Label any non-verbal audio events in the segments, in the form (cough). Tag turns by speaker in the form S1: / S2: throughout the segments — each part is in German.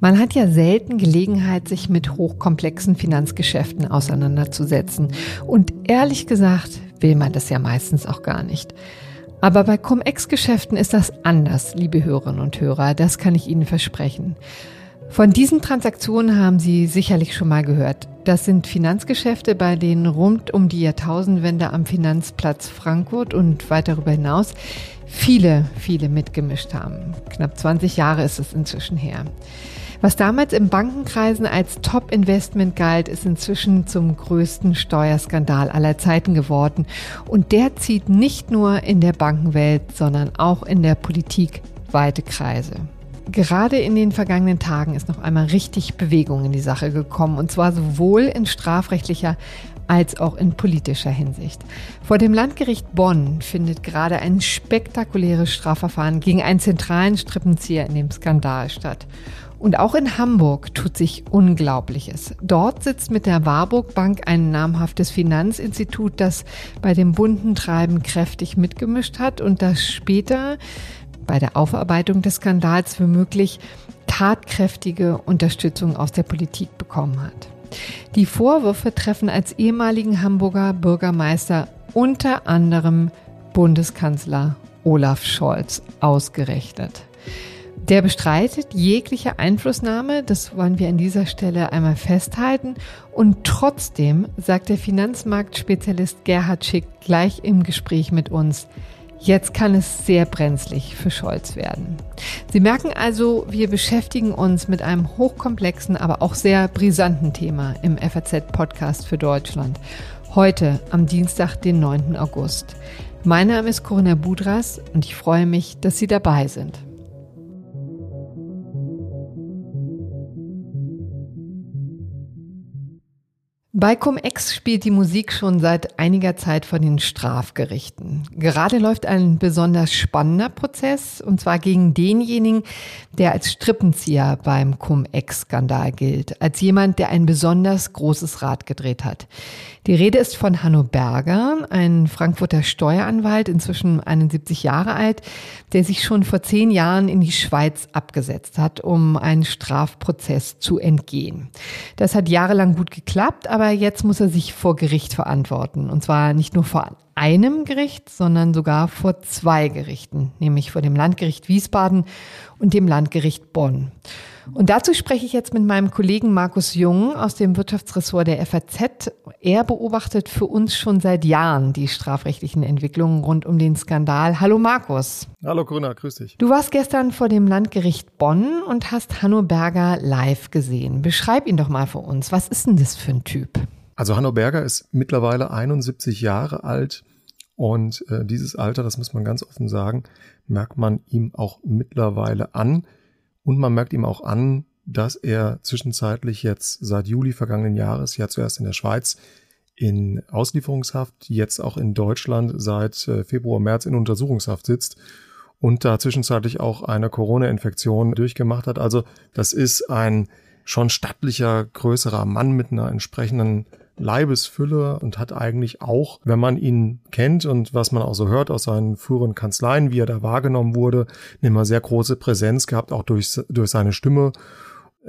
S1: Man hat ja selten Gelegenheit, sich mit hochkomplexen Finanzgeschäften auseinanderzusetzen. Und ehrlich gesagt will man das ja meistens auch gar nicht. Aber bei Cum-Ex-Geschäften ist das anders, liebe Hörerinnen und Hörer, das kann ich Ihnen versprechen. Von diesen Transaktionen haben Sie sicherlich schon mal gehört. Das sind Finanzgeschäfte, bei denen rund um die Jahrtausendwende am Finanzplatz Frankfurt und weit darüber hinaus viele, viele mitgemischt haben. Knapp 20 Jahre ist es inzwischen her. Was damals im Bankenkreisen als Top-Investment galt, ist inzwischen zum größten Steuerskandal aller Zeiten geworden. Und der zieht nicht nur in der Bankenwelt, sondern auch in der Politik weite Kreise. Gerade in den vergangenen Tagen ist noch einmal richtig Bewegung in die Sache gekommen, und zwar sowohl in strafrechtlicher als auch in politischer Hinsicht. Vor dem Landgericht Bonn findet gerade ein spektakuläres Strafverfahren gegen einen zentralen Strippenzieher in dem Skandal statt. Und auch in Hamburg tut sich Unglaubliches. Dort sitzt mit der Warburg Bank ein namhaftes Finanzinstitut, das bei dem bunten Treiben kräftig mitgemischt hat und das später bei der Aufarbeitung des Skandals womöglich tatkräftige Unterstützung aus der Politik bekommen hat. Die Vorwürfe treffen als ehemaligen Hamburger Bürgermeister unter anderem Bundeskanzler Olaf Scholz ausgerechnet. Der bestreitet jegliche Einflussnahme, das wollen wir an dieser Stelle einmal festhalten. Und trotzdem sagt der Finanzmarktspezialist Gerhard Schick gleich im Gespräch mit uns, jetzt kann es sehr brenzlig für Scholz werden. Sie merken also, wir beschäftigen uns mit einem hochkomplexen, aber auch sehr brisanten Thema im FAZ-Podcast für Deutschland. Heute am Dienstag, den 9. August. Mein Name ist Corinna Budras und ich freue mich, dass Sie dabei sind. Bei Cum-Ex spielt die Musik schon seit einiger Zeit vor den Strafgerichten. Gerade läuft ein besonders spannender Prozess, und zwar gegen denjenigen, der als Strippenzieher beim Cum-Ex-Skandal gilt, als jemand, der ein besonders großes Rad gedreht hat. Die Rede ist von Hanno Berger, ein Frankfurter Steueranwalt, inzwischen 71 Jahre alt, der sich schon vor zehn Jahren in die Schweiz abgesetzt hat, um einen Strafprozess zu entgehen. Das hat jahrelang gut geklappt, aber jetzt muss er sich vor Gericht verantworten. Und zwar nicht nur vor einem Gericht, sondern sogar vor zwei Gerichten, nämlich vor dem Landgericht Wiesbaden und dem Landgericht Bonn. Und dazu spreche ich jetzt mit meinem Kollegen Markus Jung aus dem Wirtschaftsressort der FAZ. Er beobachtet für uns schon seit Jahren die strafrechtlichen Entwicklungen rund um den Skandal. Hallo Markus.
S2: Hallo Corinna, grüß dich.
S1: Du warst gestern vor dem Landgericht Bonn und hast Hanno Berger live gesehen. Beschreib ihn doch mal für uns. Was ist denn das für ein Typ?
S2: Also Hanno Berger ist mittlerweile 71 Jahre alt und äh, dieses Alter, das muss man ganz offen sagen, merkt man ihm auch mittlerweile an. Und man merkt ihm auch an, dass er zwischenzeitlich jetzt seit Juli vergangenen Jahres, ja zuerst in der Schweiz, in Auslieferungshaft, jetzt auch in Deutschland seit äh, Februar, März in Untersuchungshaft sitzt und da zwischenzeitlich auch eine Corona-Infektion durchgemacht hat. Also das ist ein schon stattlicher, größerer Mann mit einer entsprechenden Leibesfülle und hat eigentlich auch, wenn man ihn kennt und was man auch so hört aus seinen früheren Kanzleien, wie er da wahrgenommen wurde, eine immer sehr große Präsenz gehabt, auch durch, durch seine Stimme.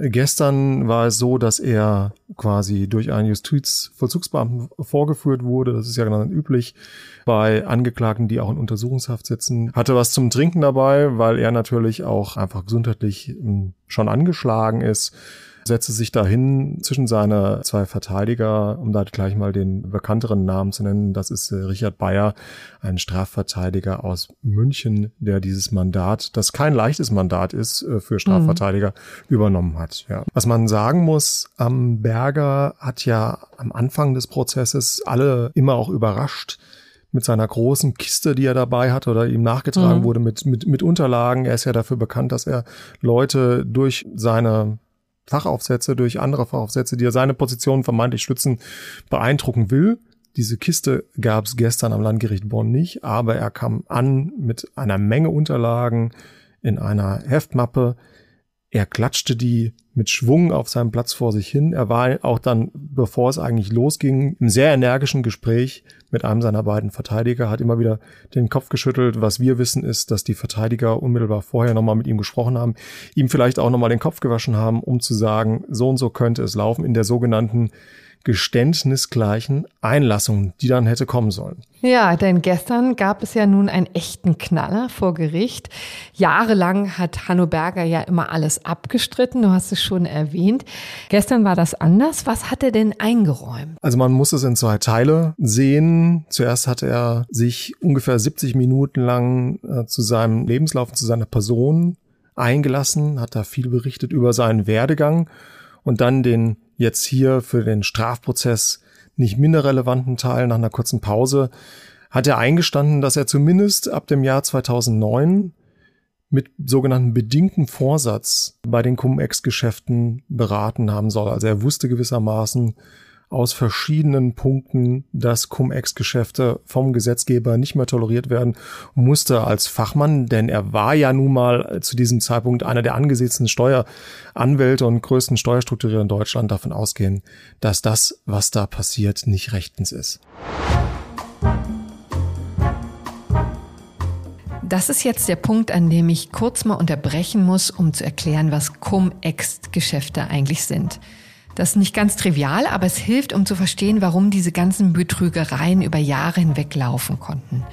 S2: Gestern war es so, dass er quasi durch einen Justizvollzugsbeamten vorgeführt wurde. Das ist ja dann üblich bei Angeklagten, die auch in Untersuchungshaft sitzen. Hatte was zum Trinken dabei, weil er natürlich auch einfach gesundheitlich hm, schon angeschlagen ist setzte sich dahin zwischen seine zwei Verteidiger, um da gleich mal den bekannteren Namen zu nennen. Das ist äh, Richard Bayer, ein Strafverteidiger aus München, der dieses Mandat, das kein leichtes Mandat ist äh, für Strafverteidiger, mhm. übernommen hat. Ja. Was man sagen muss, am Berger hat ja am Anfang des Prozesses alle immer auch überrascht mit seiner großen Kiste, die er dabei hat oder ihm nachgetragen mhm. wurde mit, mit, mit Unterlagen. Er ist ja dafür bekannt, dass er Leute durch seine Fachaufsätze, durch andere Fachaufsätze, die er seine Position vermeintlich schützen, beeindrucken will. Diese Kiste gab es gestern am Landgericht Bonn nicht, aber er kam an mit einer Menge Unterlagen in einer Heftmappe, Er klatschte die mit Schwung auf seinem Platz vor sich hin. Er war auch dann, bevor es eigentlich losging, im sehr energischen Gespräch mit einem seiner beiden Verteidiger, hat immer wieder den Kopf geschüttelt. Was wir wissen ist, dass die Verteidiger unmittelbar vorher nochmal mit ihm gesprochen haben, ihm vielleicht auch nochmal den Kopf gewaschen haben, um zu sagen, so und so könnte es laufen in der sogenannten geständnisgleichen Einlassung, die dann hätte kommen sollen.
S1: Ja, denn gestern gab es ja nun einen echten Knaller vor Gericht. Jahrelang hat Hanno Berger ja immer alles abgestritten, du hast es schon erwähnt. Gestern war das anders. Was hat er denn eingeräumt?
S2: Also man muss es in zwei Teile sehen. Zuerst hat er sich ungefähr 70 Minuten lang äh, zu seinem Lebenslauf, zu seiner Person eingelassen, hat da viel berichtet über seinen Werdegang und dann den jetzt hier für den Strafprozess nicht minder relevanten Teil nach einer kurzen Pause hat er eingestanden, dass er zumindest ab dem Jahr 2009 mit sogenannten bedingten Vorsatz bei den Cum-Ex-Geschäften beraten haben soll. Also er wusste gewissermaßen, aus verschiedenen Punkten, dass Cum-Ex-Geschäfte vom Gesetzgeber nicht mehr toleriert werden, musste als Fachmann, denn er war ja nun mal zu diesem Zeitpunkt einer der angesehensten Steueranwälte und größten Steuerstrukturierer in Deutschland davon ausgehen, dass das, was da passiert, nicht rechtens ist.
S1: Das ist jetzt der Punkt, an dem ich kurz mal unterbrechen muss, um zu erklären, was Cum-Ex-Geschäfte eigentlich sind. Das ist nicht ganz trivial, aber es hilft, um zu verstehen, warum diese ganzen Betrügereien über Jahre hinweg laufen konnten.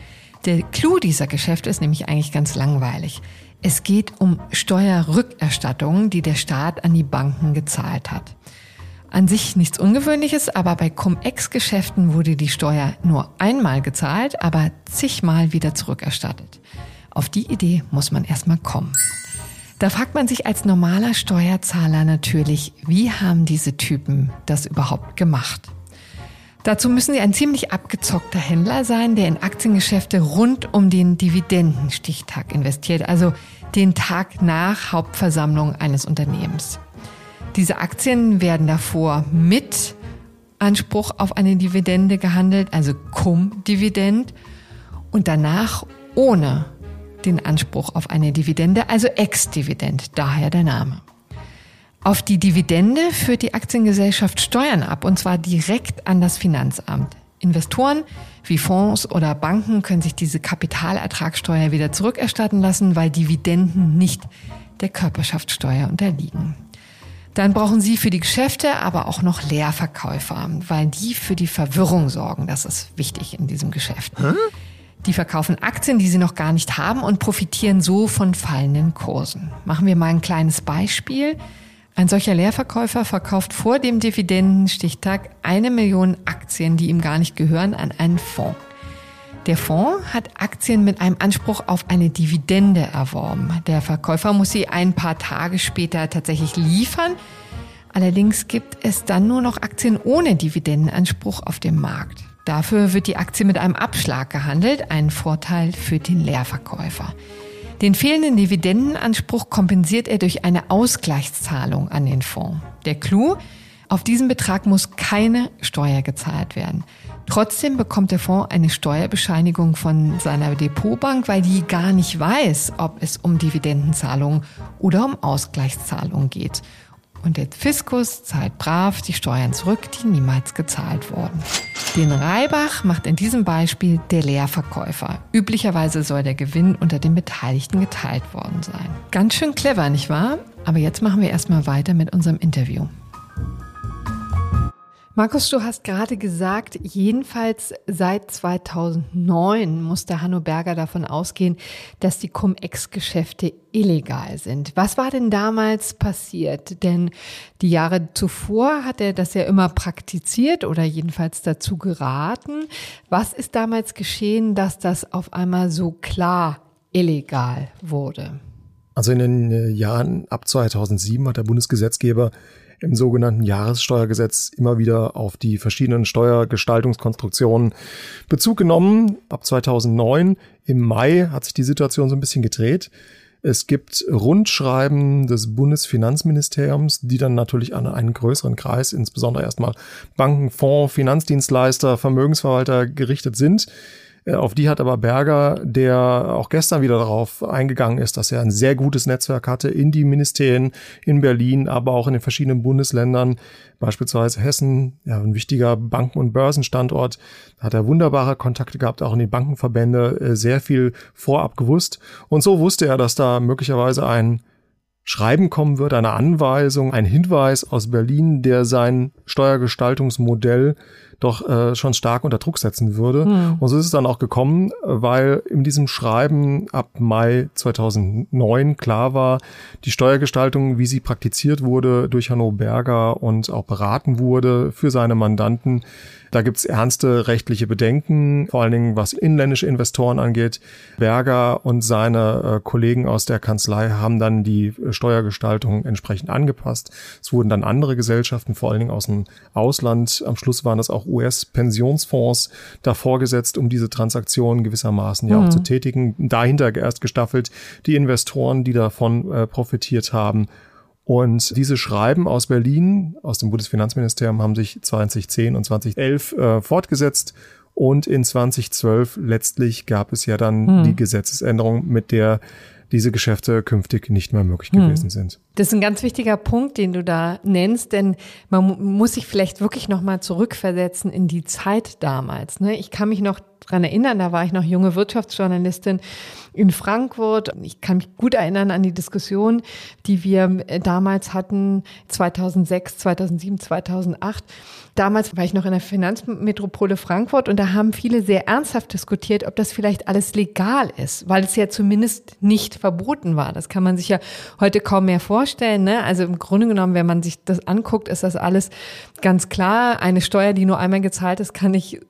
S1: Der Clou dieser Geschäfte ist nämlich eigentlich ganz langweilig. Es geht um Steuerrückerstattungen, die der Staat an die Banken gezahlt hat. An sich nichts Ungewöhnliches, aber bei Cum-Ex-Geschäften wurde die Steuer nur einmal gezahlt, aber zigmal wieder zurückerstattet. Auf die Idee muss man erstmal kommen. Da fragt man sich als normaler Steuerzahler natürlich, wie haben diese Typen das überhaupt gemacht? Dazu müssen sie ein ziemlich abgezockter Händler sein, der in Aktiengeschäfte rund um den Dividendenstichtag investiert, also den Tag nach Hauptversammlung eines Unternehmens. Diese Aktien werden davor mit Anspruch auf eine Dividende gehandelt, also Cum-Dividend, und danach ohne den Anspruch auf eine Dividende, also Ex-Dividend, daher der Name. Auf die Dividende führt die Aktiengesellschaft Steuern ab, und zwar direkt an das Finanzamt. Investoren wie Fonds oder Banken können sich diese Kapitalertragssteuer wieder zurückerstatten lassen, weil Dividenden nicht der Körperschaftssteuer unterliegen. Dann brauchen Sie für die Geschäfte aber auch noch Leerverkäufer, weil die für die Verwirrung sorgen. Das ist wichtig in diesem Geschäft. Hm? Die verkaufen Aktien, die sie noch gar nicht haben und profitieren so von fallenden Kursen. Machen wir mal ein kleines Beispiel. Ein solcher Leerverkäufer verkauft vor dem Dividendenstichtag eine Million Aktien, die ihm gar nicht gehören, an einen Fonds. Der Fonds hat Aktien mit einem Anspruch auf eine Dividende erworben. Der Verkäufer muss sie ein paar Tage später tatsächlich liefern. Allerdings gibt es dann nur noch Aktien ohne Dividendenanspruch auf dem Markt. Dafür wird die Aktie mit einem Abschlag gehandelt, ein Vorteil für den Leerverkäufer. Den fehlenden Dividendenanspruch kompensiert er durch eine Ausgleichszahlung an den Fonds. Der Clou, auf diesen Betrag muss keine Steuer gezahlt werden. Trotzdem bekommt der Fonds eine Steuerbescheinigung von seiner Depotbank, weil die gar nicht weiß, ob es um Dividendenzahlungen oder um Ausgleichszahlungen geht. Und der Fiskus zahlt brav die Steuern zurück, die niemals gezahlt wurden. Den Reibach macht in diesem Beispiel der Leerverkäufer. Üblicherweise soll der Gewinn unter den Beteiligten geteilt worden sein. Ganz schön clever, nicht wahr? Aber jetzt machen wir erstmal weiter mit unserem Interview. Markus, du hast gerade gesagt, jedenfalls seit 2009 musste Hanno Berger davon ausgehen, dass die Cum-Ex-Geschäfte illegal sind. Was war denn damals passiert? Denn die Jahre zuvor hat er das ja immer praktiziert oder jedenfalls dazu geraten. Was ist damals geschehen, dass das auf einmal so klar illegal wurde?
S2: Also in den äh, Jahren ab 2007 hat der Bundesgesetzgeber im sogenannten Jahressteuergesetz immer wieder auf die verschiedenen Steuergestaltungskonstruktionen Bezug genommen. Ab 2009 im Mai hat sich die Situation so ein bisschen gedreht. Es gibt Rundschreiben des Bundesfinanzministeriums, die dann natürlich an einen größeren Kreis, insbesondere erstmal Banken, Fonds, Finanzdienstleister, Vermögensverwalter gerichtet sind. Äh, auf die hat aber Berger, der auch gestern wieder darauf eingegangen ist, dass er ein sehr gutes Netzwerk hatte in die Ministerien in Berlin, aber auch in den verschiedenen Bundesländern, beispielsweise Hessen, ja, ein wichtiger Banken- und Börsenstandort. Hat er wunderbare Kontakte gehabt, auch in die Bankenverbände, äh, sehr viel vorab gewusst. Und so wusste er, dass da möglicherweise ein Schreiben kommen wird, eine Anweisung, ein Hinweis aus Berlin, der sein Steuergestaltungsmodell doch äh, schon stark unter Druck setzen würde. Hm. Und so ist es dann auch gekommen, weil in diesem Schreiben ab Mai 2009 klar war, die Steuergestaltung, wie sie praktiziert wurde durch Hanno Berger und auch beraten wurde für seine Mandanten, da gibt's ernste rechtliche Bedenken, vor allen Dingen was inländische Investoren angeht. Berger und seine äh, Kollegen aus der Kanzlei haben dann die äh, Steuergestaltung entsprechend angepasst. Es wurden dann andere Gesellschaften, vor allen Dingen aus dem Ausland, am Schluss waren das auch US-Pensionsfonds, davor gesetzt, um diese Transaktionen gewissermaßen ja auch mhm. zu tätigen. Dahinter erst gestaffelt die Investoren, die davon äh, profitiert haben. Und diese Schreiben aus Berlin, aus dem Bundesfinanzministerium, haben sich 2010 und 2011 äh, fortgesetzt. Und in 2012 letztlich gab es ja dann hm. die Gesetzesänderung, mit der diese Geschäfte künftig nicht mehr möglich hm. gewesen sind.
S1: Das ist ein ganz wichtiger Punkt, den du da nennst, denn man muss sich vielleicht wirklich nochmal zurückversetzen in die Zeit damals. Ne? Ich kann mich noch dran erinnern, da war ich noch junge Wirtschaftsjournalistin in Frankfurt. Ich kann mich gut erinnern an die Diskussion, die wir äh, damals hatten, 2006, 2007, 2008. Damals war ich noch in der Finanzmetropole Frankfurt und da haben viele sehr ernsthaft diskutiert, ob das vielleicht alles legal ist, weil es ja zumindest nicht verboten war. Das kann man sich ja heute kaum mehr vorstellen. Ne? Also im Grunde genommen, wenn man sich das anguckt, ist das alles ganz klar. Eine Steuer, die nur einmal gezahlt ist, kann nicht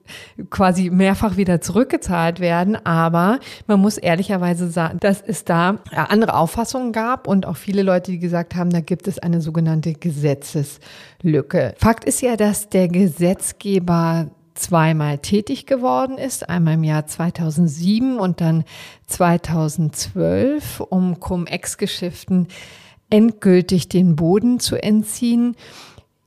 S1: quasi mehrfach wieder zurückgezahlt werden. Aber man muss ehrlicherweise sagen, dass es da andere Auffassungen gab und auch viele Leute, die gesagt haben, da gibt es eine sogenannte Gesetzeslücke. Fakt ist ja, dass der Gesetzgeber zweimal tätig geworden ist, einmal im Jahr 2007 und dann 2012, um Cum-Ex-Geschäften endgültig den Boden zu entziehen.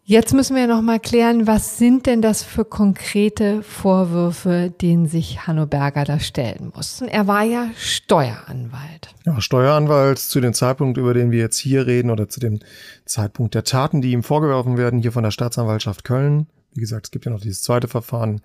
S1: Jetzt müssen wir noch mal klären, was sind denn das für konkrete Vorwürfe, denen sich Hanno Berger da stellen muss? Er war ja Steueranwalt.
S2: Ja, Steueranwalt zu dem Zeitpunkt, über den wir jetzt hier reden oder zu dem Zeitpunkt der Taten, die ihm vorgeworfen werden, hier von der Staatsanwaltschaft Köln. Wie gesagt, es gibt ja noch dieses zweite Verfahren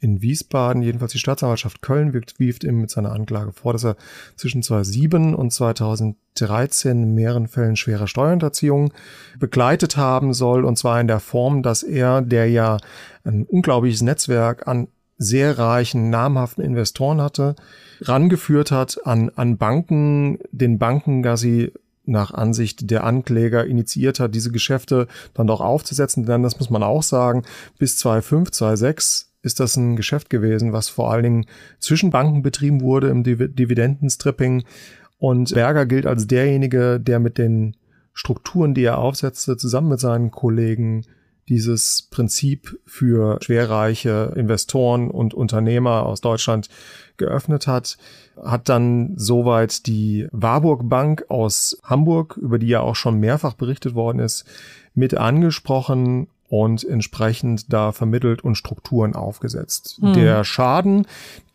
S2: in Wiesbaden. Jedenfalls die Staatsanwaltschaft Köln wirft, ihm mit seiner Anklage vor, dass er zwischen 2007 und 2013 in mehreren Fällen schwerer Steuerhinterziehung begleitet haben soll. Und zwar in der Form, dass er, der ja ein unglaubliches Netzwerk an sehr reichen, namhaften Investoren hatte, rangeführt hat an, an Banken, den Banken sie nach Ansicht der Ankläger initiiert hat, diese Geschäfte dann doch aufzusetzen. Denn das muss man auch sagen, bis 2005, 2006 ist das ein Geschäft gewesen, was vor allen Dingen zwischen Banken betrieben wurde im Dividendenstripping. Und Berger gilt als derjenige, der mit den Strukturen, die er aufsetzte, zusammen mit seinen Kollegen dieses Prinzip für schwerreiche Investoren und Unternehmer aus Deutschland geöffnet hat, hat dann soweit die Warburg Bank aus Hamburg, über die ja auch schon mehrfach berichtet worden ist, mit angesprochen und entsprechend da vermittelt und Strukturen aufgesetzt. Hm. Der Schaden,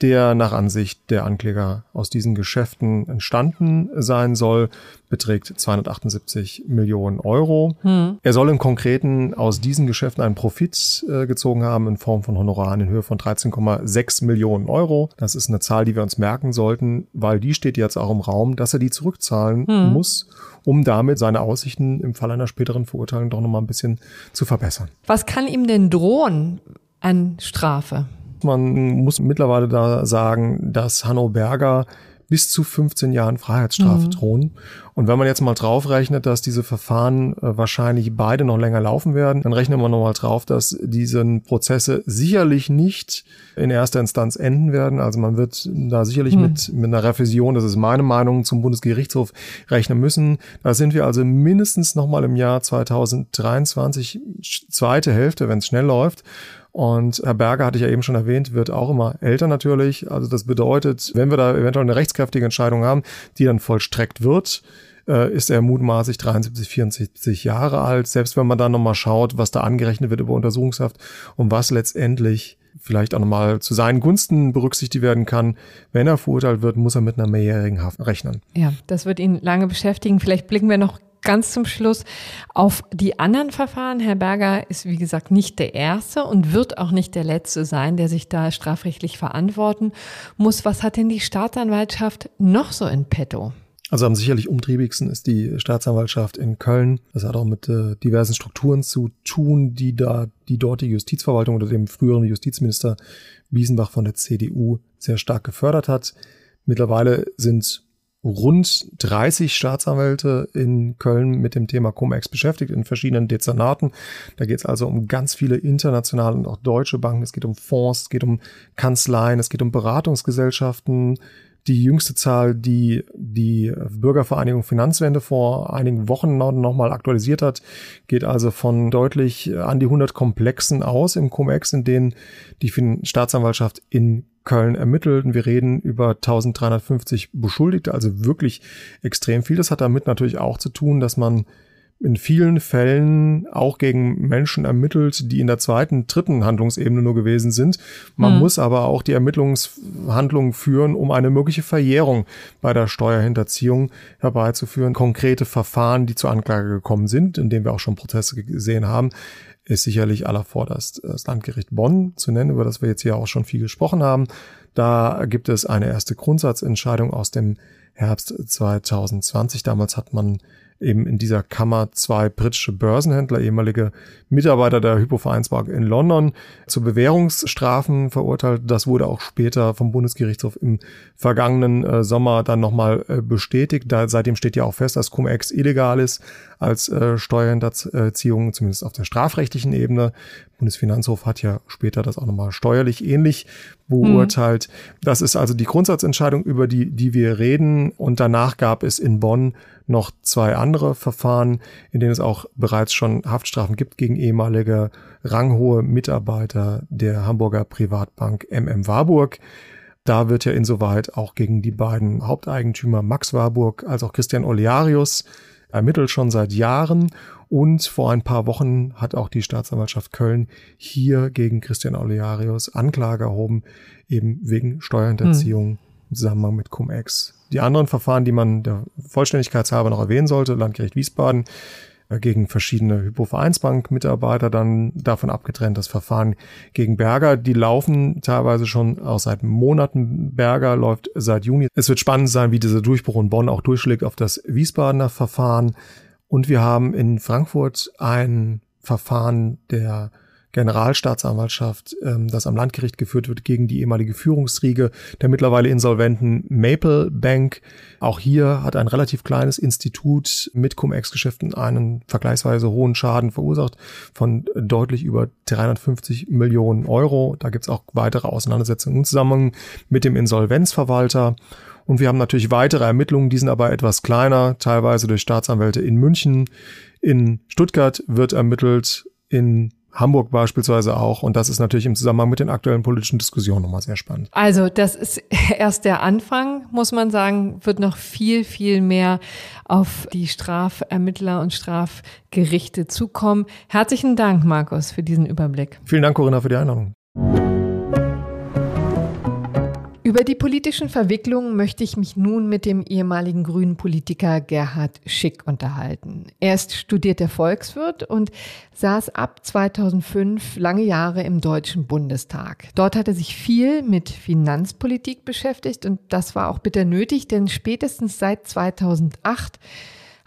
S2: der nach Ansicht der Ankläger aus diesen Geschäften entstanden sein soll, beträgt 278 Millionen Euro. Hm. Er soll im Konkreten aus diesen Geschäften einen Profit äh, gezogen haben in Form von Honoraren in Höhe von 13,6 Millionen Euro. Das ist eine Zahl, die wir uns merken sollten, weil die steht jetzt auch im Raum, dass er die zurückzahlen hm. muss, um damit seine Aussichten im Fall einer späteren Verurteilung doch nochmal ein bisschen zu verbessern.
S1: Was kann ihm denn drohen an Strafe?
S2: Man muss mittlerweile da sagen, dass Hanno Berger bis zu 15 Jahren Freiheitsstrafe mhm. drohen. Und wenn man jetzt mal draufrechnet, dass diese Verfahren äh, wahrscheinlich beide noch länger laufen werden, dann rechnet man nochmal drauf, dass diese Prozesse sicherlich nicht in erster Instanz enden werden. Also man wird da sicherlich mhm. mit, mit einer Revision, das ist meine Meinung, zum Bundesgerichtshof rechnen müssen. Da sind wir also mindestens nochmal im Jahr 2023, zweite Hälfte, wenn es schnell läuft. Und Herr Berger, hatte ich ja eben schon erwähnt, wird auch immer älter natürlich. Also das bedeutet, wenn wir da eventuell eine rechtskräftige Entscheidung haben, die dann vollstreckt wird, äh, ist er mutmaßlich 73, 74 Jahre alt. Selbst wenn man dann nochmal schaut, was da angerechnet wird über Untersuchungshaft und was letztendlich vielleicht auch nochmal zu seinen Gunsten berücksichtigt werden kann. Wenn er verurteilt wird, muss er mit einer mehrjährigen Haft rechnen.
S1: Ja, das wird ihn lange beschäftigen. Vielleicht blicken wir noch ganz zum Schluss auf die anderen Verfahren. Herr Berger ist, wie gesagt, nicht der Erste und wird auch nicht der Letzte sein, der sich da strafrechtlich verantworten muss. Was hat denn die Staatsanwaltschaft noch so in petto?
S2: Also am sicherlich umtriebigsten ist die Staatsanwaltschaft in Köln. Das hat auch mit äh, diversen Strukturen zu tun, die da die dortige Justizverwaltung oder dem früheren Justizminister Wiesenbach von der CDU sehr stark gefördert hat. Mittlerweile sind rund 30 Staatsanwälte in Köln mit dem Thema Cum-Ex beschäftigt, in verschiedenen Dezernaten. Da geht es also um ganz viele internationale und auch deutsche Banken. Es geht um Fonds, es geht um Kanzleien, es geht um Beratungsgesellschaften, die jüngste Zahl, die die Bürgervereinigung Finanzwende vor einigen Wochen nochmal aktualisiert hat, geht also von deutlich an die 100 Komplexen aus im Cum-Ex, in denen die Staatsanwaltschaft in Köln ermittelt. Wir reden über 1350 Beschuldigte, also wirklich extrem viel. Das hat damit natürlich auch zu tun, dass man in vielen Fällen auch gegen Menschen ermittelt, die in der zweiten, dritten Handlungsebene nur gewesen sind. Man mhm. muss aber auch die Ermittlungshandlungen führen, um eine mögliche Verjährung bei der Steuerhinterziehung herbeizuführen. Konkrete Verfahren, die zur Anklage gekommen sind, in denen wir auch schon Prozesse gesehen haben, ist sicherlich allervorderst das Landgericht Bonn zu nennen, über das wir jetzt hier auch schon viel gesprochen haben. Da gibt es eine erste Grundsatzentscheidung aus dem Herbst 2020. Damals hat man eben in dieser Kammer zwei britische Börsenhändler, ehemalige Mitarbeiter der Hypovereinsbank in London, zu Bewährungsstrafen verurteilt. Das wurde auch später vom Bundesgerichtshof im vergangenen äh, Sommer dann nochmal äh, bestätigt. Da, seitdem steht ja auch fest, dass Cum-Ex illegal ist als äh, Steuerhinterziehung, zumindest auf der strafrechtlichen Ebene. Bundesfinanzhof hat ja später das auch nochmal steuerlich ähnlich beurteilt. Mhm. Das ist also die Grundsatzentscheidung, über die, die wir reden. Und danach gab es in Bonn noch zwei andere Verfahren, in denen es auch bereits schon Haftstrafen gibt gegen ehemalige ranghohe Mitarbeiter der Hamburger Privatbank MM Warburg. Da wird ja insoweit auch gegen die beiden Haupteigentümer Max Warburg als auch Christian Olearius ermittelt schon seit Jahren und vor ein paar Wochen hat auch die Staatsanwaltschaft Köln hier gegen Christian Olearius Anklage erhoben, eben wegen Steuerhinterziehung hm. im Zusammenhang mit Cum-Ex. Die anderen Verfahren, die man der Vollständigkeitshalber noch erwähnen sollte, Landgericht Wiesbaden gegen verschiedene Hypo-Vereinsbank-Mitarbeiter, dann davon abgetrennt das Verfahren gegen Berger. Die laufen teilweise schon auch seit Monaten. Berger läuft seit Juni. Es wird spannend sein, wie dieser Durchbruch in Bonn auch durchschlägt auf das Wiesbadener Verfahren. Und wir haben in Frankfurt ein Verfahren der Generalstaatsanwaltschaft, ähm, das am Landgericht geführt wird gegen die ehemalige Führungsriege der mittlerweile insolventen Maple Bank. Auch hier hat ein relativ kleines Institut mit Cum-Ex-Geschäften einen vergleichsweise hohen Schaden verursacht von deutlich über 350 Millionen Euro. Da gibt's auch weitere Auseinandersetzungen im Zusammenhang mit dem Insolvenzverwalter. Und wir haben natürlich weitere Ermittlungen, die sind aber etwas kleiner, teilweise durch Staatsanwälte in München. In Stuttgart wird ermittelt, in Hamburg beispielsweise auch. Und das ist natürlich im Zusammenhang mit den aktuellen politischen Diskussionen nochmal sehr spannend.
S1: Also das ist (laughs) erst der Anfang, muss man sagen, wird noch viel, viel mehr auf die Strafermittler und Strafgerichte zukommen. Herzlichen Dank, Markus, für diesen Überblick.
S2: Vielen Dank, Corinna, für die Einladung.
S1: Über die politischen Verwicklungen möchte ich mich nun mit dem ehemaligen grünen Politiker Gerhard Schick unterhalten. Er ist studierter Volkswirt und saß ab 2005 lange Jahre im Deutschen Bundestag. Dort hat er sich viel mit Finanzpolitik beschäftigt und das war auch bitter nötig, denn spätestens seit 2008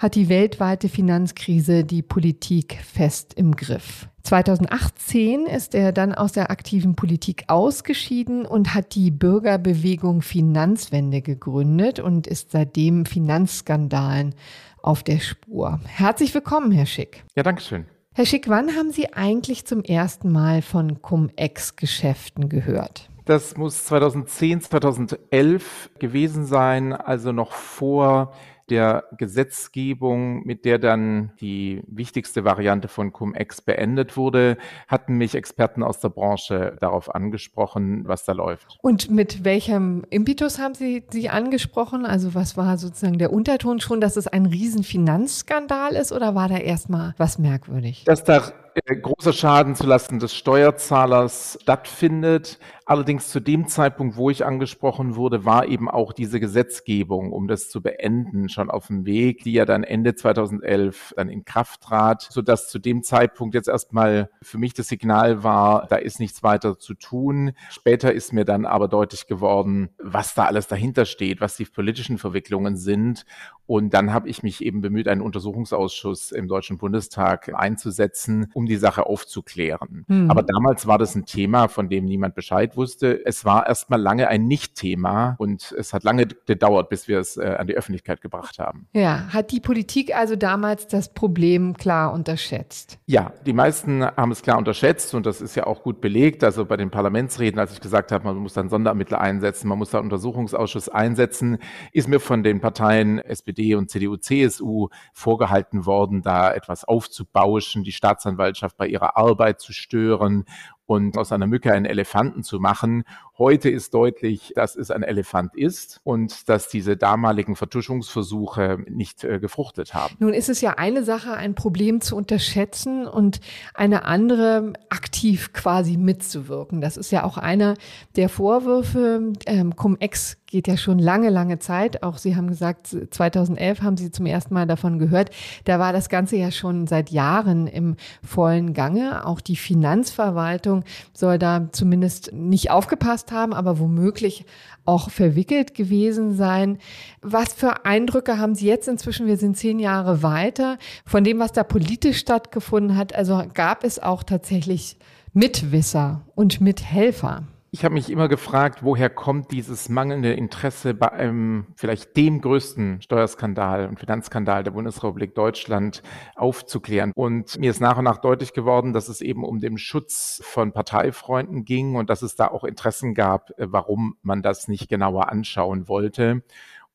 S1: hat die weltweite Finanzkrise die Politik fest im Griff. 2018 ist er dann aus der aktiven Politik ausgeschieden und hat die Bürgerbewegung Finanzwende gegründet und ist seitdem Finanzskandalen auf der Spur. Herzlich willkommen, Herr Schick.
S3: Ja, danke schön.
S1: Herr Schick, wann haben Sie eigentlich zum ersten Mal von Cum-Ex-Geschäften gehört?
S3: Das muss 2010, 2011 gewesen sein, also noch vor der Gesetzgebung, mit der dann die wichtigste Variante von Cum-Ex beendet wurde, hatten mich Experten aus der Branche darauf angesprochen, was da läuft.
S1: Und mit welchem Impetus haben Sie sie angesprochen? Also was war sozusagen der Unterton schon, dass es ein Riesenfinanzskandal ist oder war da erstmal was merkwürdig?
S3: Dass da äh, großer Schaden zulasten des Steuerzahlers stattfindet. Allerdings zu dem Zeitpunkt, wo ich angesprochen wurde, war eben auch diese Gesetzgebung, um das zu beenden, schon auf dem Weg, die ja dann Ende 2011 dann in Kraft trat, sodass zu dem Zeitpunkt jetzt erstmal für mich das Signal war, da ist nichts weiter zu tun. Später ist mir dann aber deutlich geworden, was da alles dahinter steht, was die politischen Verwicklungen sind. Und dann habe ich mich eben bemüht, einen Untersuchungsausschuss im Deutschen Bundestag einzusetzen, um die Sache aufzuklären. Hm. Aber damals war das ein Thema, von dem niemand Bescheid wusste, es war erstmal lange ein Nicht-Thema und es hat lange gedauert, bis wir es äh, an die Öffentlichkeit gebracht haben.
S1: Ja, hat die Politik also damals das Problem klar unterschätzt?
S3: Ja, die meisten haben es klar unterschätzt und das ist ja auch gut belegt. Also bei den Parlamentsreden, als ich gesagt habe, man muss dann Sonderermittler einsetzen, man muss da einen Untersuchungsausschuss einsetzen, ist mir von den Parteien SPD und CDU, CSU vorgehalten worden, da etwas aufzubauschen, die Staatsanwaltschaft bei ihrer Arbeit zu stören und aus einer Mücke einen Elefanten zu machen. Heute ist deutlich, dass es ein Elefant ist und dass diese damaligen Vertuschungsversuche nicht äh, gefruchtet haben.
S1: Nun ist es ja eine Sache, ein Problem zu unterschätzen und eine andere, aktiv quasi mitzuwirken. Das ist ja auch einer der Vorwürfe. Ähm, Cum-Ex geht ja schon lange, lange Zeit. Auch Sie haben gesagt, 2011 haben Sie zum ersten Mal davon gehört. Da war das Ganze ja schon seit Jahren im vollen Gange. Auch die Finanzverwaltung soll da zumindest nicht aufgepasst verfasst haben, aber womöglich auch verwickelt gewesen sein. Was für Eindrücke haben Sie jetzt inzwischen? Wir sind zehn Jahre weiter von dem, was da politisch stattgefunden hat. Also gab es auch tatsächlich Mitwisser und Mithelfer.
S3: Ich habe mich immer gefragt, woher kommt dieses mangelnde Interesse bei einem vielleicht dem größten Steuerskandal und Finanzskandal der Bundesrepublik Deutschland aufzuklären. Und mir ist nach und nach deutlich geworden, dass es eben um den Schutz von Parteifreunden ging und dass es da auch Interessen gab, äh, warum man das nicht genauer anschauen wollte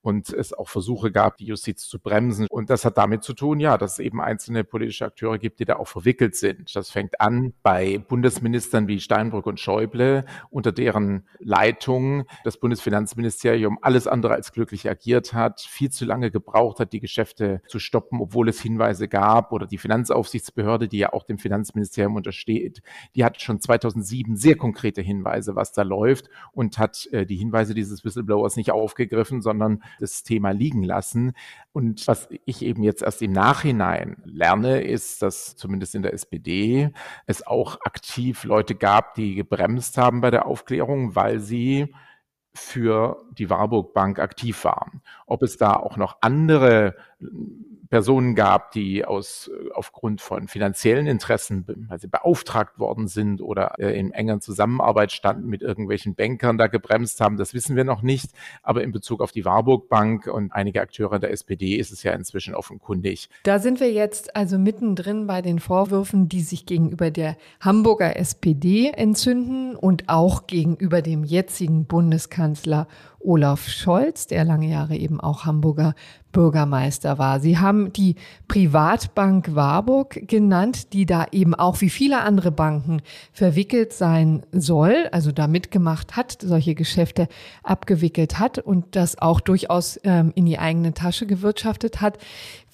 S3: und es auch Versuche gab, die Justiz zu bremsen. Und das hat damit zu tun, ja, dass es eben einzelne politische Akteure gibt, die da auch verwickelt sind. Das fängt an bei Bundesministern wie Steinbrück und Schäuble, unter deren Leitung das Bundesfinanzministerium alles andere als glücklich agiert hat, viel zu lange gebraucht hat, die Geschäfte zu stoppen, obwohl es Hinweise gab oder die Finanzaufsichtsbehörde, die ja auch dem Finanzministerium untersteht, die hat schon 2007 sehr konkrete Hinweise, was da läuft und hat äh, die Hinweise dieses Whistleblowers nicht aufgegriffen, sondern das Thema liegen lassen. Und was ich eben jetzt erst im Nachhinein lerne, ist, dass zumindest in der SPD es auch aktiv Leute gab, die gebremst haben bei der Aufklärung, weil sie für die Warburg Bank aktiv waren. Ob es da auch noch andere Personen gab, die aus, aufgrund von finanziellen Interessen, weil beauftragt worden sind oder äh, in enger Zusammenarbeit standen mit irgendwelchen Bankern, da gebremst haben, das wissen wir noch nicht. Aber in Bezug auf die Warburg Bank und einige Akteure der SPD ist es ja inzwischen offenkundig.
S1: Da sind wir jetzt also mittendrin bei den Vorwürfen, die sich gegenüber der Hamburger SPD entzünden und auch gegenüber dem jetzigen Bundeskanzler Olaf Scholz, der lange Jahre eben auch Hamburger Bürgermeister war. Sie haben die Privatbank Warburg genannt, die da eben auch wie viele andere Banken verwickelt sein soll, also da mitgemacht hat, solche Geschäfte abgewickelt hat und das auch durchaus ähm, in die eigene Tasche gewirtschaftet hat.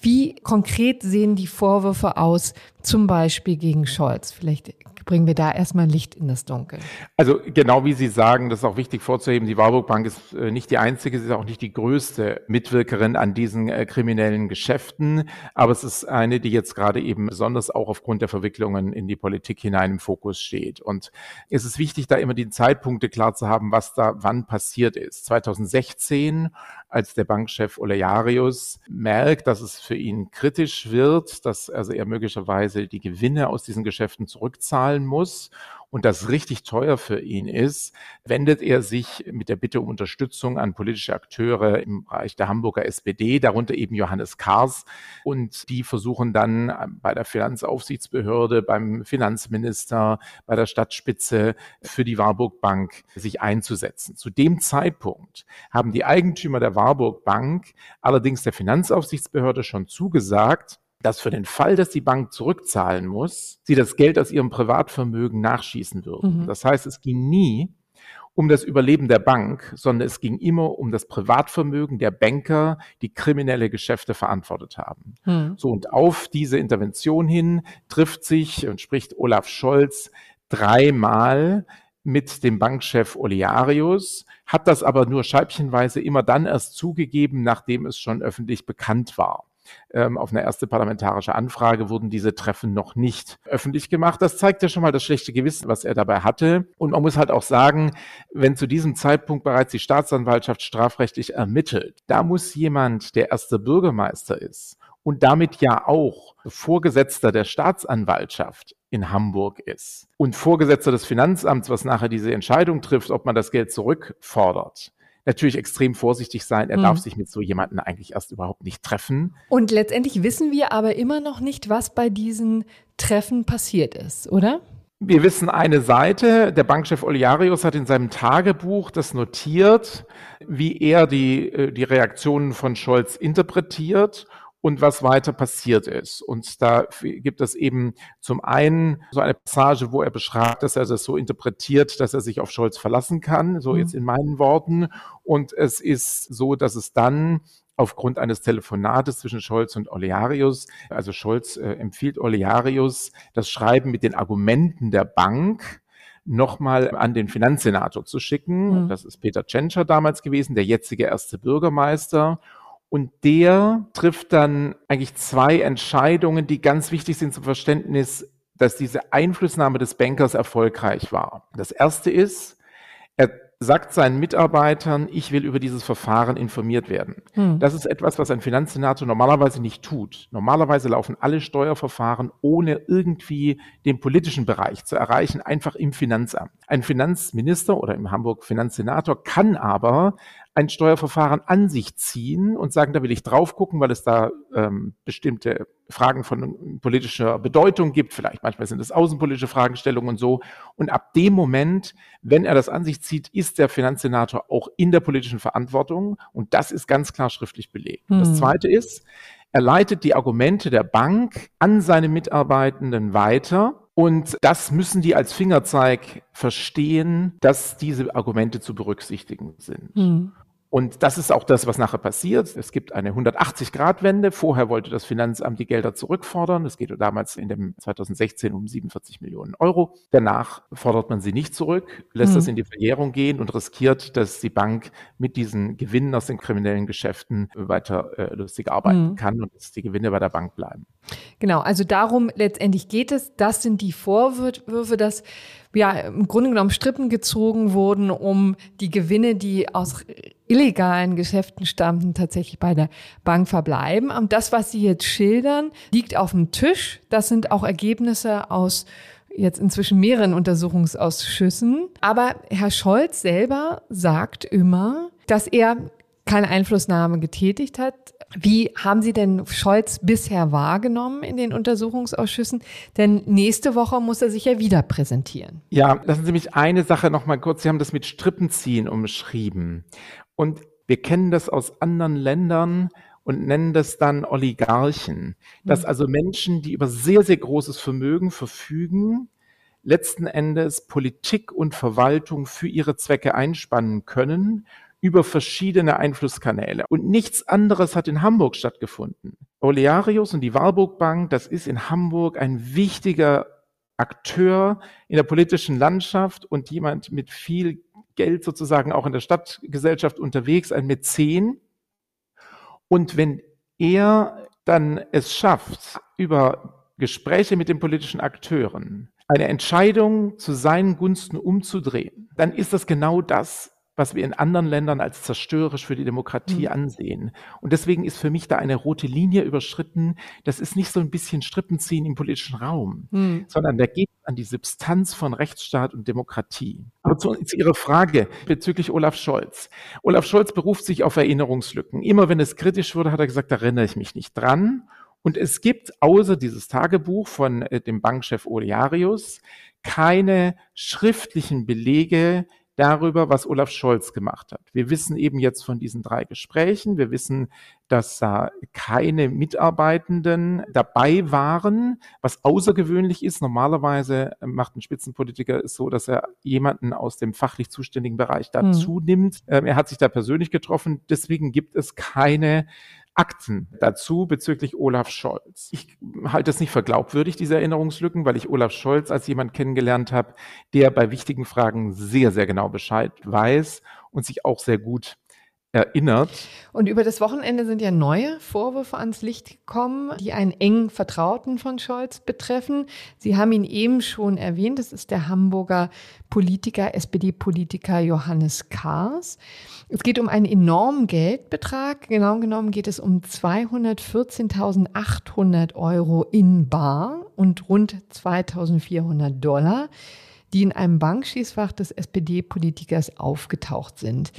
S1: Wie konkret sehen die Vorwürfe aus, zum Beispiel gegen Scholz? Vielleicht bringen wir da erstmal Licht in das Dunkel.
S3: Also genau wie Sie sagen, das ist auch wichtig vorzuheben, die Warburg Bank ist äh, nicht die einzige, sie ist auch nicht die größte Mitwirkerin an diesen äh, kriminellen Geschäften, aber es ist eine, die jetzt gerade eben besonders auch aufgrund der Verwicklungen in die Politik hinein im Fokus steht. Und es ist wichtig, da immer die Zeitpunkte klar zu haben, was da wann passiert ist. 2016, als der Bankchef Olearius merkt, dass es für ihn kritisch wird, dass also er möglicherweise die Gewinne aus diesen Geschäften zurückzahlt, zahlen muss und das richtig teuer für ihn ist, wendet er sich mit der Bitte um Unterstützung an politische Akteure im Bereich der Hamburger SPD, darunter eben Johannes Kars. Und die versuchen dann bei der Finanzaufsichtsbehörde, beim Finanzminister, bei der Stadtspitze für die Warburg Bank sich einzusetzen. Zu dem Zeitpunkt haben die Eigentümer der Warburg Bank allerdings der Finanzaufsichtsbehörde schon zugesagt, dass für den Fall, dass die Bank zurückzahlen muss, sie das Geld aus ihrem Privatvermögen nachschießen würden. Mhm. Das heißt, es ging nie um das Überleben der Bank, sondern es ging immer um das Privatvermögen der Banker, die kriminelle Geschäfte verantwortet haben. Hm. So und auf diese Intervention hin trifft sich und spricht Olaf Scholz dreimal mit dem Bankchef Olearius, hat das aber nur scheibchenweise immer dann erst zugegeben, nachdem es schon öffentlich bekannt war ähm, auf eine erste parlamentarische Anfrage wurden diese Treffen noch nicht öffentlich gemacht. Das zeigt ja schon mal das schlechte Gewissen, was er dabei hatte. Und man muss halt auch sagen, wenn zu diesem Zeitpunkt bereits die Staatsanwaltschaft strafrechtlich ermittelt, da muss jemand, der erste Bürgermeister ist und damit ja auch Vorgesetzter der Staatsanwaltschaft in Hamburg ist und Vorgesetzter des Finanzamts, was nachher diese Entscheidung trifft, ob man das Geld zurückfordert, natürlich extrem vorsichtig sein. Er mhm. darf sich mit so jemandem eigentlich erst überhaupt nicht treffen.
S1: Und letztendlich wissen wir aber immer noch nicht, was bei diesen Treffen passiert ist, oder?
S3: Wir wissen eine Seite, der Bankchef Oliarius hat in seinem Tagebuch das notiert, wie er die, äh, die Reaktionen von Scholz interpretiert und was weiter passiert ist. Und da gibt es eben zum einen so eine Passage, wo er beschreibt, dass er das so interpretiert, dass er sich auf Scholz verlassen kann, so mhm. jetzt in meinen Worten. Und es ist so, dass es dann aufgrund eines Telefonates zwischen Scholz und Olearius, also Scholz äh, empfiehlt Olearius das Schreiben mit den Argumenten der Bank, nochmal an den Finanzsenator zu schicken. Mhm. Das ist Peter Tschentscher damals gewesen, der jetzige erste Bürgermeister. Und der trifft dann eigentlich zwei Entscheidungen, die ganz wichtig sind zum Verständnis, dass diese Einflussnahme des Bankers erfolgreich war. Das erste ist, er sagt seinen Mitarbeitern, ich will über dieses Verfahren informiert werden. Hm. Das ist etwas, was ein Finanzsenator normalerweise nicht tut. Normalerweise laufen alle Steuerverfahren, ohne irgendwie den politischen Bereich zu erreichen, einfach im Finanzamt. Ein Finanzminister oder im Hamburg Finanzsenator kann aber ein Steuerverfahren an sich ziehen und sagen, da will ich drauf gucken, weil es da ähm, bestimmte Fragen von politischer Bedeutung gibt. Vielleicht manchmal sind es außenpolitische Fragestellungen und so. Und ab dem Moment, wenn er das an sich zieht, ist der Finanzsenator auch in der politischen Verantwortung. Und das ist ganz klar schriftlich belegt. Hm. Das zweite ist, er leitet die Argumente der Bank an seine Mitarbeitenden weiter und das müssen die als Fingerzeig verstehen, dass diese Argumente zu berücksichtigen sind. Mhm. Und das ist auch das, was nachher passiert. Es gibt eine 180-Grad-Wende. Vorher wollte das Finanzamt die Gelder zurückfordern. Es geht damals in dem 2016 um 47 Millionen Euro. Danach fordert man sie nicht zurück, lässt mhm. das in die Verjährung gehen und riskiert, dass die Bank mit diesen Gewinnen aus den kriminellen Geschäften weiter äh, lustig arbeiten mhm. kann und dass die Gewinne bei der Bank bleiben.
S1: Genau, also darum letztendlich geht es. Das sind die Vorwürfe, dass ja im Grunde genommen Strippen gezogen wurden, um die Gewinne, die aus illegalen Geschäften stammten, tatsächlich bei der Bank verbleiben. Und das, was Sie jetzt schildern, liegt auf dem Tisch. Das sind auch Ergebnisse aus jetzt inzwischen mehreren Untersuchungsausschüssen. Aber Herr Scholz selber sagt immer, dass er keine Einflussnahme getätigt hat. Wie haben Sie denn Scholz bisher wahrgenommen in den Untersuchungsausschüssen? Denn nächste Woche muss er sich ja wieder präsentieren.
S3: Ja, lassen Sie mich eine Sache noch mal kurz. Sie haben das mit Strippenziehen umschrieben. Und wir kennen das aus anderen Ländern und nennen das dann Oligarchen. Dass mhm. also Menschen, die über sehr, sehr großes Vermögen verfügen, letzten Endes Politik und Verwaltung für ihre Zwecke einspannen können über verschiedene Einflusskanäle. Und nichts anderes hat in Hamburg stattgefunden. Olearius und die Warburg Bank, das ist in Hamburg ein wichtiger Akteur in der politischen Landschaft und jemand mit viel Geld sozusagen auch in der Stadtgesellschaft unterwegs, ein Mäzen. Und wenn er dann es schafft, über Gespräche mit den politischen Akteuren eine Entscheidung zu seinen Gunsten umzudrehen, dann ist das genau das, was wir in anderen Ländern als zerstörerisch für die Demokratie mhm. ansehen. Und deswegen ist für mich da eine rote Linie überschritten. Das ist nicht so ein bisschen Strippenziehen im politischen Raum, mhm. sondern da geht an die Substanz von Rechtsstaat und Demokratie. Aber zu, zu Ihrer Frage bezüglich Olaf Scholz. Olaf Scholz beruft sich auf Erinnerungslücken. Immer wenn es kritisch wurde, hat er gesagt, da erinnere ich mich nicht dran. Und es gibt außer dieses Tagebuch von äh, dem Bankchef Olearius keine schriftlichen Belege, darüber, was Olaf Scholz gemacht hat. Wir wissen eben jetzt von diesen drei Gesprächen. Wir wissen, dass da keine Mitarbeitenden dabei waren, was außergewöhnlich ist. Normalerweise macht ein Spitzenpolitiker es so, dass er jemanden aus dem fachlich zuständigen Bereich dazu hm. nimmt. Ähm, er hat sich da persönlich getroffen. Deswegen gibt es keine Akten dazu bezüglich Olaf Scholz. Ich halte es nicht für glaubwürdig, diese Erinnerungslücken, weil ich Olaf Scholz als jemand kennengelernt habe, der bei wichtigen Fragen sehr, sehr genau Bescheid weiß und sich auch sehr gut erinnert.
S1: Und über das Wochenende sind ja neue Vorwürfe ans Licht gekommen, die einen engen Vertrauten von Scholz betreffen. Sie haben ihn eben schon erwähnt, das ist der Hamburger Politiker, SPD-Politiker Johannes Kahrs. Es geht um einen enormen Geldbetrag. Genau genommen geht es um 214.800 Euro in Bar und rund 2.400 Dollar die in einem Bankschließfach des SPD-Politikers aufgetaucht sind.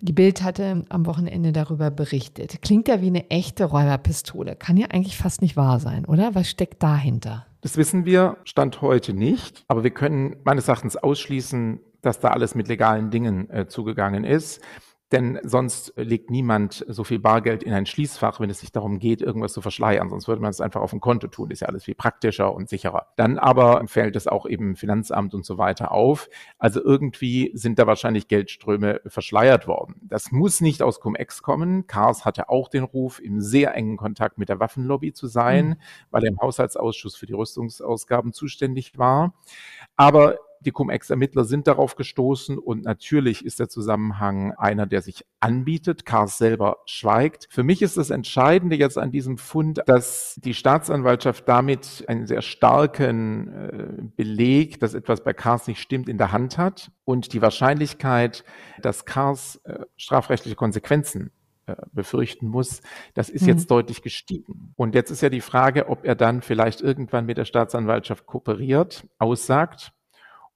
S1: Die Bild hatte am Wochenende darüber berichtet. Klingt ja wie eine echte Räuberpistole. Kann ja eigentlich fast nicht wahr sein, oder? Was steckt dahinter?
S3: Das wissen wir Stand heute nicht, aber wir können meines Erachtens ausschließen, dass da alles mit legalen Dingen äh, zugegangen ist. Denn sonst legt niemand so viel Bargeld in ein Schließfach, wenn es sich darum geht, irgendwas zu verschleiern. Sonst würde man es einfach auf ein Konto tun. ist ja alles viel praktischer und sicherer. Dann aber fällt es auch eben Finanzamt und so weiter auf. Also irgendwie sind da wahrscheinlich Geldströme verschleiert worden. Das muss nicht aus Cum-Ex kommen. Kars hatte auch den Ruf, im sehr engen Kontakt mit der Waffenlobby zu sein, mhm. weil er im Haushaltsausschuss für die Rüstungsausgaben zuständig war. Aber die Cum-Ex-Ermittler sind darauf gestoßen und natürlich ist der Zusammenhang einer, der sich anbietet. Kars selber schweigt. Für mich ist das Entscheidende jetzt an diesem Fund, dass die Staatsanwaltschaft damit einen sehr starken äh, Beleg, dass etwas bei Kars nicht stimmt, in der Hand hat und die Wahrscheinlichkeit, dass Kars äh, strafrechtliche Konsequenzen äh, befürchten muss, das ist mhm. jetzt deutlich gestiegen. Und jetzt ist ja die Frage, ob er dann vielleicht irgendwann mit der Staatsanwaltschaft kooperiert, aussagt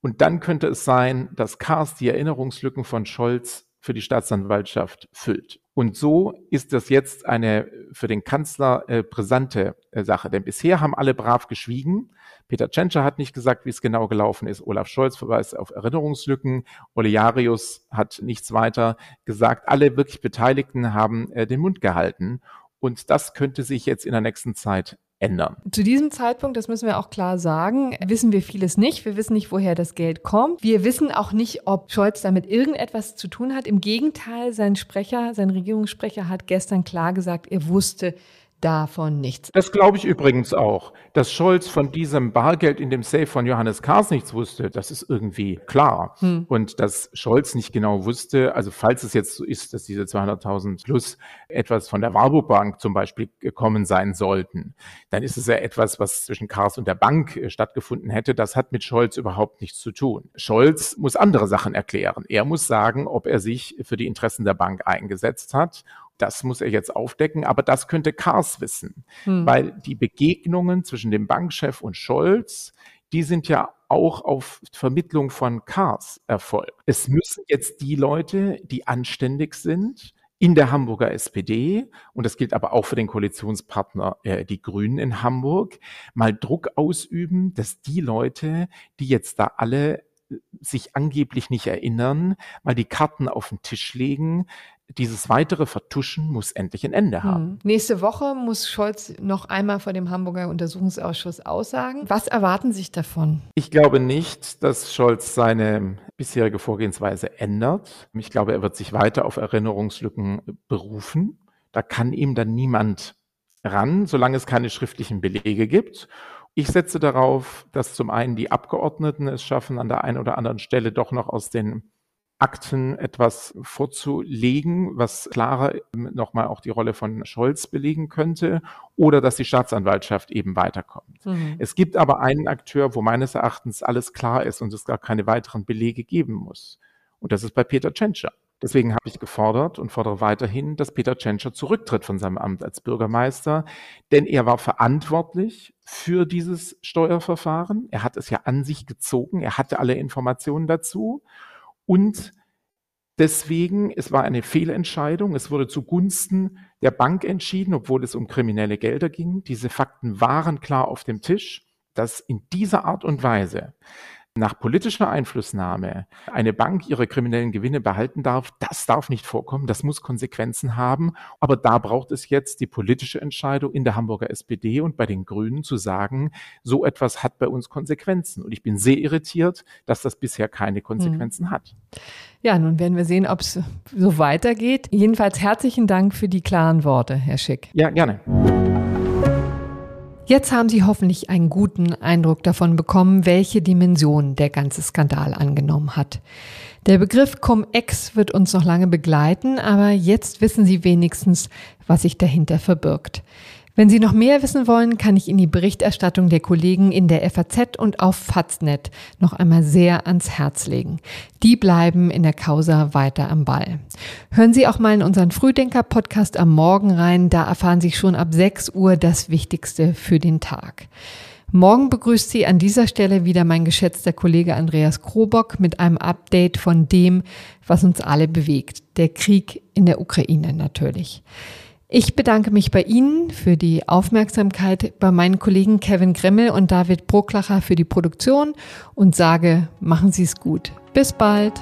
S3: und dann könnte es sein, dass Kars die Erinnerungslücken von Scholz für die Staatsanwaltschaft füllt. Und so ist das jetzt eine für den Kanzler äh, brisante äh, Sache. Denn bisher haben alle brav geschwiegen. Peter Tschentscher hat nicht gesagt, wie es genau gelaufen ist. Olaf Scholz verweist auf Erinnerungslücken. Olearius hat nichts weiter gesagt. Alle wirklich Beteiligten haben äh, den Mund gehalten. Und das könnte sich jetzt in der nächsten Zeit ändern.
S1: Zu diesem Zeitpunkt, das müssen wir auch klar sagen, wissen wir vieles nicht. Wir wissen nicht, woher das Geld kommt. Wir wissen auch nicht, ob Scholz damit irgendetwas zu tun hat. Im Gegenteil, sein Sprecher, sein Regierungssprecher hat gestern klar gesagt, er wusste, davon nichts.
S3: Das glaube ich übrigens auch. Dass Scholz von diesem Bargeld in dem Safe von Johannes Kahrs nichts wusste, das ist irgendwie klar. Hm. Und dass Scholz nicht genau wusste, also falls es jetzt so ist, dass diese 200.000 plus etwas von der Warburg Bank zum Beispiel gekommen sein sollten, dann ist es ja etwas, was zwischen Kahrs und der Bank äh, stattgefunden hätte. Das hat mit Scholz überhaupt nichts zu tun. Scholz muss andere Sachen erklären. Er muss sagen, ob er sich für die Interessen der Bank eingesetzt hat das muss er jetzt aufdecken, aber das könnte Kars wissen, hm. weil die Begegnungen zwischen dem Bankchef und Scholz, die sind ja auch auf Vermittlung von Kars erfolgt. Es müssen jetzt die Leute, die anständig sind, in der Hamburger SPD, und das gilt aber auch für den Koalitionspartner äh, die Grünen in Hamburg, mal Druck ausüben, dass die Leute, die jetzt da alle sich angeblich nicht erinnern, mal die Karten auf den Tisch legen, dieses weitere Vertuschen muss endlich ein Ende haben. Hm.
S1: Nächste Woche muss Scholz noch einmal vor dem Hamburger Untersuchungsausschuss aussagen. Was erwarten Sie sich davon?
S3: Ich glaube nicht, dass Scholz seine bisherige Vorgehensweise ändert. Ich glaube, er wird sich weiter auf Erinnerungslücken berufen. Da kann ihm dann niemand ran, solange es keine schriftlichen Belege gibt. Ich setze darauf, dass zum einen die Abgeordneten es schaffen, an der einen oder anderen Stelle doch noch aus den Akten etwas vorzulegen, was klarer nochmal auch die Rolle von Scholz belegen könnte oder dass die Staatsanwaltschaft eben weiterkommt. Mhm. Es gibt aber einen Akteur, wo meines Erachtens alles klar ist und es gar keine weiteren Belege geben muss. Und das ist bei Peter Tschentscher. Deswegen habe ich gefordert und fordere weiterhin, dass Peter Tschentscher zurücktritt von seinem Amt als Bürgermeister, denn er war verantwortlich für dieses Steuerverfahren. Er hat es ja an sich gezogen. Er hatte alle Informationen dazu. Und deswegen, es war eine Fehlentscheidung. Es wurde zugunsten der Bank entschieden, obwohl es um kriminelle Gelder ging. Diese Fakten waren klar auf dem Tisch, dass in dieser Art und Weise nach politischer Einflussnahme eine Bank ihre kriminellen Gewinne behalten darf, das darf nicht vorkommen, das muss Konsequenzen haben. Aber da braucht es jetzt die politische Entscheidung in der Hamburger SPD und bei den Grünen zu sagen, so etwas hat bei uns Konsequenzen. Und ich bin sehr irritiert, dass das bisher keine Konsequenzen hm. hat.
S1: Ja, nun werden wir sehen, ob es so weitergeht. Jedenfalls herzlichen Dank für die klaren Worte, Herr Schick.
S3: Ja, gerne.
S1: Jetzt haben Sie hoffentlich einen guten Eindruck davon bekommen, welche Dimension der ganze Skandal angenommen hat. Der Begriff Cum-Ex wird uns noch lange begleiten, aber jetzt wissen Sie wenigstens, was sich dahinter verbirgt. Wenn Sie noch mehr wissen wollen, kann ich Ihnen die Berichterstattung der Kollegen in der FAZ und auf Faznet noch einmal sehr ans Herz legen. Die bleiben in der Causa weiter am Ball. Hören Sie auch mal in unseren Frühdenker-Podcast am Morgen rein, da erfahren Sie schon ab 6 Uhr das Wichtigste für den Tag. Morgen begrüßt Sie an dieser Stelle wieder mein geschätzter Kollege Andreas Krobock mit einem Update von dem, was uns alle bewegt. Der Krieg in der Ukraine natürlich. Ich bedanke mich bei Ihnen für die Aufmerksamkeit, bei meinen Kollegen Kevin Gremmel und David Brucklacher für die Produktion und sage, machen Sie es gut. Bis bald.